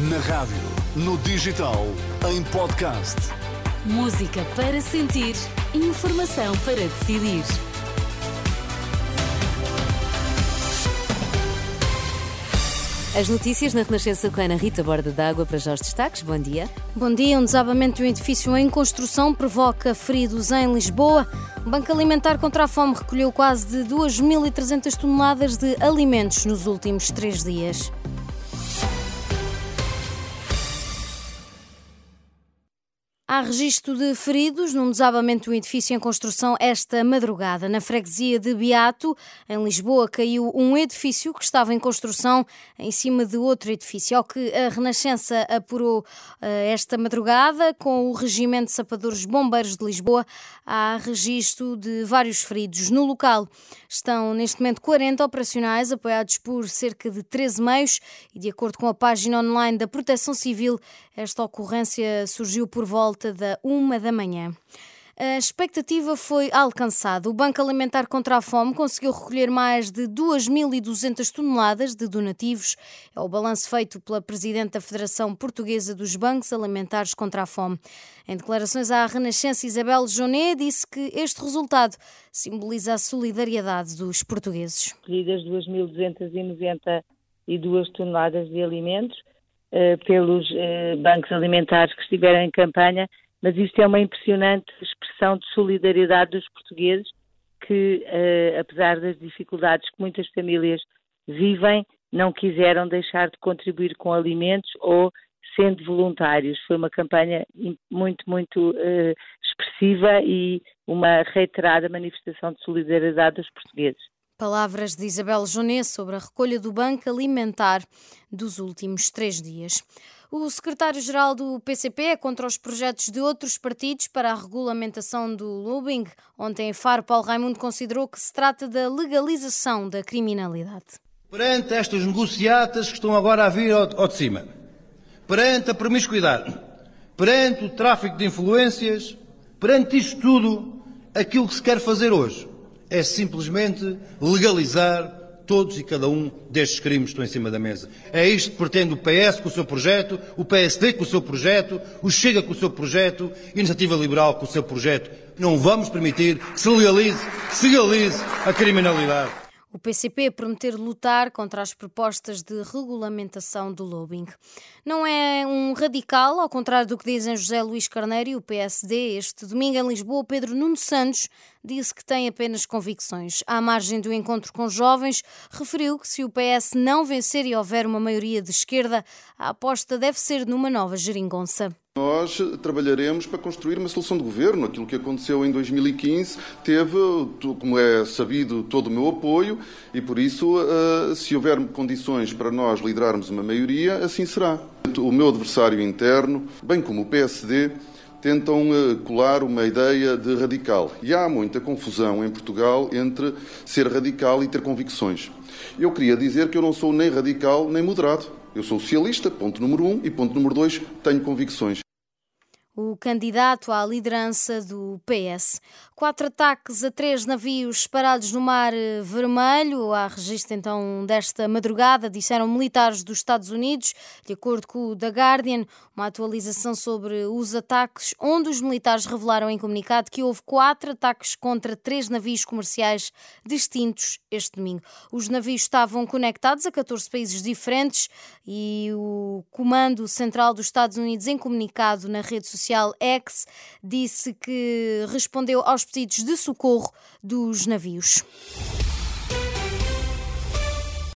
Na rádio, no digital, em podcast. Música para sentir, informação para decidir. As notícias na Renascença com a Ana Rita Borda d'Água para já os destaques. Bom dia. Bom dia. Um desabamento de um edifício em construção provoca feridos em Lisboa. O Banco Alimentar contra a Fome recolheu quase de 2.300 toneladas de alimentos nos últimos três dias. Há registro de feridos num desabamento de um edifício em construção esta madrugada. Na freguesia de Beato, em Lisboa, caiu um edifício que estava em construção em cima de outro edifício. Ao que a Renascença apurou uh, esta madrugada, com o Regimento de Sapadores Bombeiros de Lisboa, há registro de vários feridos. No local estão neste momento 40 operacionais, apoiados por cerca de 13 meios, e de acordo com a página online da Proteção Civil, esta ocorrência surgiu por volta da uma da manhã. A expectativa foi alcançada. O Banco Alimentar contra a Fome conseguiu recolher mais de 2.200 toneladas de donativos. É o balanço feito pela Presidente da Federação Portuguesa dos Bancos Alimentares contra a Fome. Em declarações à Renascença, Isabel Jonet disse que este resultado simboliza a solidariedade dos portugueses. Recolhidas 2.292 toneladas de alimentos pelos uh, bancos alimentares que estiveram em campanha, mas isto é uma impressionante expressão de solidariedade dos portugueses que, uh, apesar das dificuldades que muitas famílias vivem, não quiseram deixar de contribuir com alimentos ou sendo voluntários. Foi uma campanha muito, muito expressiva e uma reiterada manifestação de solidariedade dos portugueses. Palavras de Isabel Jonet sobre a recolha do Banco Alimentar dos últimos três dias. O secretário-geral do PCP é contra os projetos de outros partidos para a regulamentação do lobbying. Ontem, em Faro, Paulo Raimundo considerou que se trata da legalização da criminalidade. Perante estas negociatas que estão agora a vir ao, de cima, perante a promiscuidade, perante o tráfico de influências, perante isto tudo, aquilo que se quer fazer hoje é simplesmente legalizar todos e cada um destes crimes que estão em cima da mesa. É isto que pretende o PS com o seu projeto, o PSD com o seu projeto, o Chega com o seu projeto, a Iniciativa Liberal com o seu projeto. Não vamos permitir que se legalize, se legalize a criminalidade o PCP prometer lutar contra as propostas de regulamentação do lobbying. Não é um radical, ao contrário do que dizem José Luís Carneiro e o PSD. Este domingo em Lisboa, Pedro Nuno Santos disse que tem apenas convicções. À margem do encontro com jovens, referiu que se o PS não vencer e houver uma maioria de esquerda, a aposta deve ser numa nova geringonça. Nós trabalharemos para construir uma solução de governo. Aquilo que aconteceu em 2015 teve, como é sabido, todo o meu apoio e, por isso, eh, se houver condições para nós liderarmos uma maioria, assim será. O meu adversário interno, bem como o PSD, tentam eh, colar uma ideia de radical. E há muita confusão em Portugal entre ser radical e ter convicções. Eu queria dizer que eu não sou nem radical nem moderado. Eu sou socialista, ponto número um, e ponto número dois, tenho convicções o candidato à liderança do PS. Quatro ataques a três navios parados no Mar Vermelho, há registro então desta madrugada, disseram militares dos Estados Unidos, de acordo com o The Guardian, uma atualização sobre os ataques, onde os militares revelaram em comunicado que houve quatro ataques contra três navios comerciais distintos este domingo. Os navios estavam conectados a 14 países diferentes e o Comando Central dos Estados Unidos, em comunicado na rede social, social X disse que respondeu aos pedidos de socorro dos navios.